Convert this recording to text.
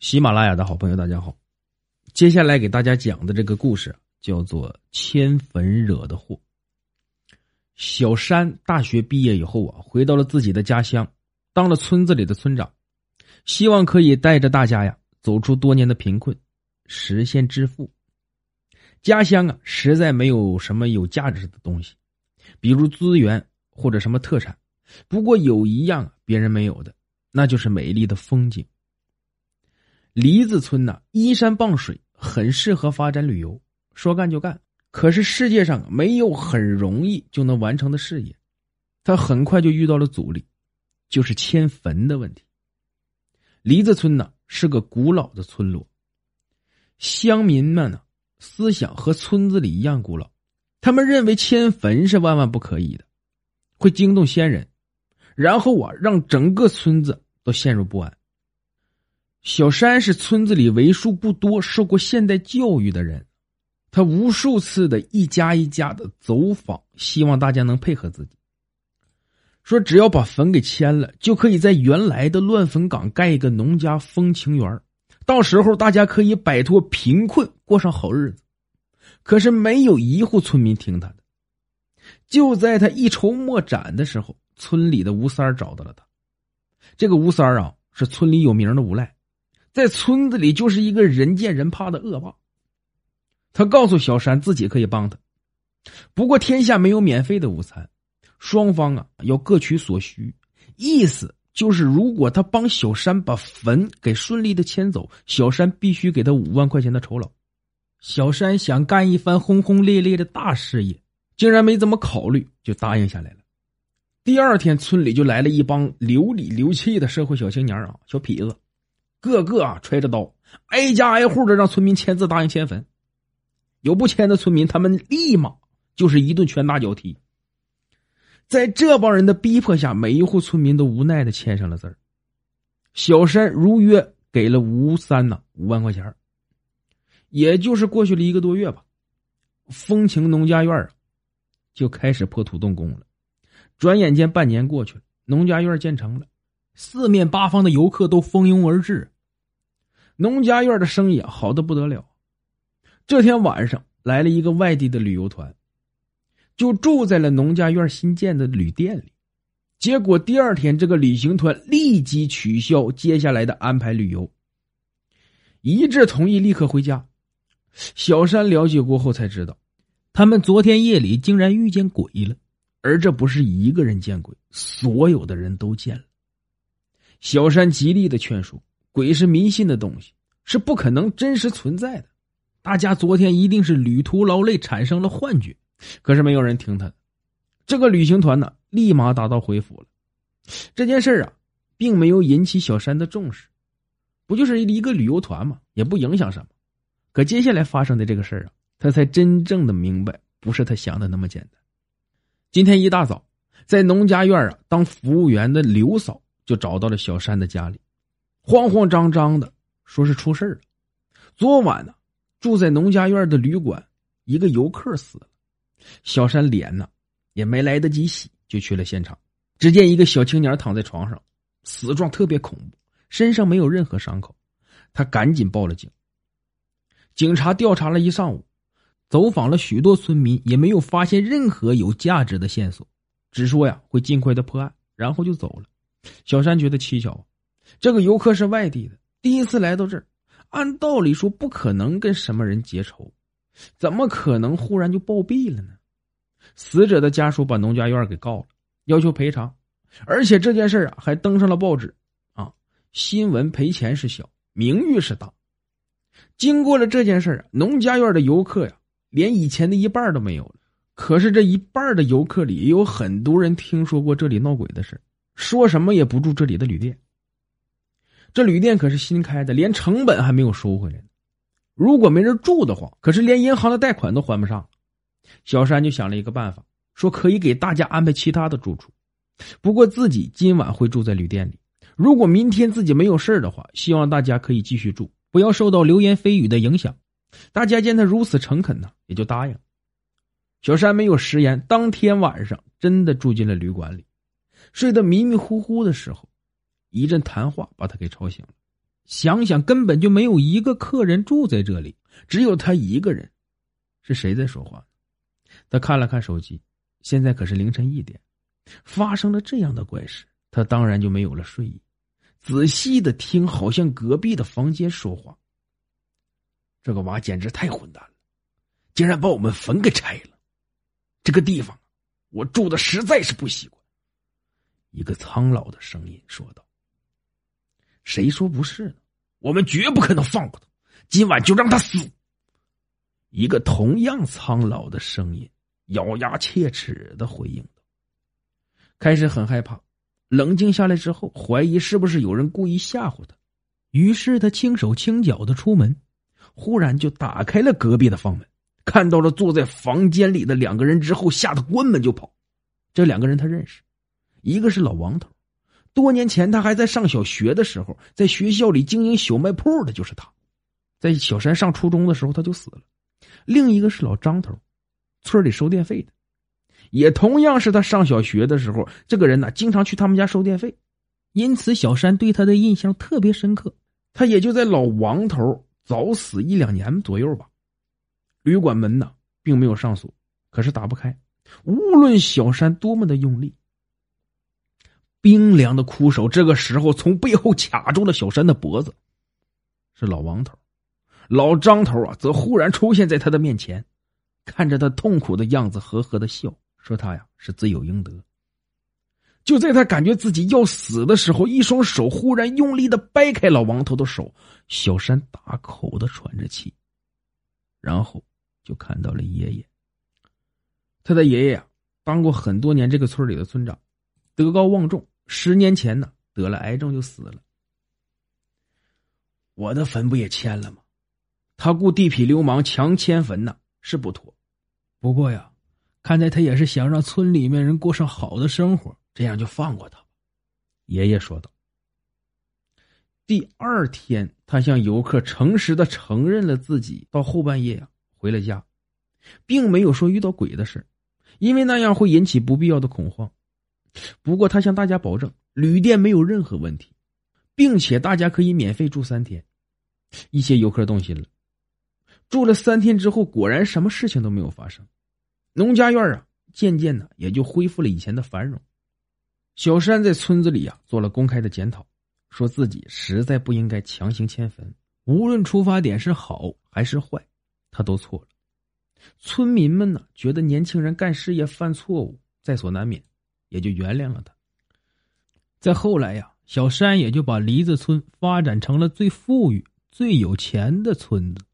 喜马拉雅的好朋友，大家好。接下来给大家讲的这个故事叫做《迁坟惹的祸》。小山大学毕业以后啊，回到了自己的家乡，当了村子里的村长，希望可以带着大家呀走出多年的贫困，实现致富。家乡啊，实在没有什么有价值的东西，比如资源或者什么特产。不过有一样别人没有的，那就是美丽的风景。梨子村呐，依山傍水，很适合发展旅游。说干就干，可是世界上没有很容易就能完成的事业。他很快就遇到了阻力，就是迁坟的问题。梨子村呢是个古老的村落，乡民们呢思想和村子里一样古老，他们认为迁坟是万万不可以的，会惊动先人，然后啊让整个村子都陷入不安。小山是村子里为数不多受过现代教育的人，他无数次的一家一家的走访，希望大家能配合自己。说只要把坟给迁了，就可以在原来的乱坟岗盖一个农家风情园，到时候大家可以摆脱贫困，过上好日子。可是没有一户村民听他的。就在他一筹莫展的时候，村里的吴三找到了他。这个吴三啊，是村里有名的无赖。在村子里就是一个人见人怕的恶霸。他告诉小山自己可以帮他，不过天下没有免费的午餐，双方啊要各取所需。意思就是，如果他帮小山把坟给顺利的迁走，小山必须给他五万块钱的酬劳。小山想干一番轰轰烈烈的大事业，竟然没怎么考虑就答应下来了。第二天，村里就来了一帮流里流气的社会小青年啊，小痞子。个个啊揣着刀，挨家挨户的让村民签字答应迁坟。有不签的村民，他们立马就是一顿拳打脚踢。在这帮人的逼迫下，每一户村民都无奈的签上了字儿。小山如约给了吴三呐五万块钱也就是过去了一个多月吧，风情农家院啊就开始破土动工了。转眼间半年过去了，农家院建成了。四面八方的游客都蜂拥而至，农家院的生意好的不得了。这天晚上来了一个外地的旅游团，就住在了农家院新建的旅店里。结果第二天，这个旅行团立即取消接下来的安排旅游，一致同意立刻回家。小山了解过后才知道，他们昨天夜里竟然遇见鬼了，而这不是一个人见鬼，所有的人都见了。小山极力的劝说：“鬼是迷信的东西，是不可能真实存在的。大家昨天一定是旅途劳累产生了幻觉。”可是没有人听他的。这个旅行团呢，立马打道回府了。这件事啊，并没有引起小山的重视，不就是一个旅游团嘛，也不影响什么。可接下来发生的这个事儿啊，他才真正的明白，不是他想的那么简单。今天一大早，在农家院啊当服务员的刘嫂。就找到了小山的家里，慌慌张张的说是出事了。昨晚呢，住在农家院的旅馆，一个游客死了。小山脸呢也没来得及洗，就去了现场。只见一个小青年躺在床上，死状特别恐怖，身上没有任何伤口。他赶紧报了警。警察调查了一上午，走访了许多村民，也没有发现任何有价值的线索，只说呀会尽快的破案，然后就走了。小山觉得蹊跷，这个游客是外地的，第一次来到这儿，按道理说不可能跟什么人结仇，怎么可能忽然就暴毙了呢？死者的家属把农家院给告了，要求赔偿，而且这件事啊还登上了报纸，啊，新闻赔钱是小，名誉是大。经过了这件事啊，农家院的游客呀，连以前的一半都没有了。可是这一半的游客里，也有很多人听说过这里闹鬼的事儿说什么也不住这里的旅店。这旅店可是新开的，连成本还没有收回来呢。如果没人住的话，可是连银行的贷款都还不上。小山就想了一个办法，说可以给大家安排其他的住处，不过自己今晚会住在旅店里。如果明天自己没有事的话，希望大家可以继续住，不要受到流言蜚语的影响。大家见他如此诚恳呢，也就答应。小山没有食言，当天晚上真的住进了旅馆里。睡得迷迷糊糊的时候，一阵谈话把他给吵醒了。想想根本就没有一个客人住在这里，只有他一个人。是谁在说话？他看了看手机，现在可是凌晨一点，发生了这样的怪事，他当然就没有了睡意。仔细的听，好像隔壁的房间说话。这个娃简直太混蛋了，竟然把我们坟给拆了。这个地方，我住的实在是不习惯。一个苍老的声音说道：“谁说不是呢？我们绝不可能放过他，今晚就让他死。”一个同样苍老的声音咬牙切齿的回应道：“开始很害怕。”冷静下来之后，怀疑是不是有人故意吓唬他，于是他轻手轻脚的出门，忽然就打开了隔壁的房门，看到了坐在房间里的两个人之后，吓得关门就跑。这两个人他认识，一个是老王头，多年前他还在上小学的时候，在学校里经营小卖铺的就是他，在小山上初中的时候他就死了。另一个是老张头，村里收电费的。也同样是他上小学的时候，这个人呢经常去他们家收电费，因此小山对他的印象特别深刻。他也就在老王头早死一两年左右吧。旅馆门呢并没有上锁，可是打不开。无论小山多么的用力，冰凉的枯手这个时候从背后卡住了小山的脖子。是老王头，老张头啊则忽然出现在他的面前，看着他痛苦的样子，呵呵的笑。说他呀是罪有应得。就在他感觉自己要死的时候，一双手忽然用力的掰开老王头的手，小山大口的喘着气，然后就看到了爷爷。他的爷爷呀，当过很多年这个村里的村长，德高望重。十年前呢，得了癌症就死了。我的坟不也迁了吗？他雇地痞流氓强迁坟呢，是不妥。不过呀。看在他也是想让村里面人过上好的生活，这样就放过他。”爷爷说道。第二天，他向游客诚实的承认了自己到后半夜呀回了家，并没有说遇到鬼的事因为那样会引起不必要的恐慌。不过，他向大家保证，旅店没有任何问题，并且大家可以免费住三天。一些游客动心了，住了三天之后，果然什么事情都没有发生。农家院啊，渐渐的也就恢复了以前的繁荣。小山在村子里啊做了公开的检讨，说自己实在不应该强行迁坟，无论出发点是好还是坏，他都错了。村民们呢觉得年轻人干事业犯错误在所难免，也就原谅了他。再后来呀，小山也就把梨子村发展成了最富裕、最有钱的村子。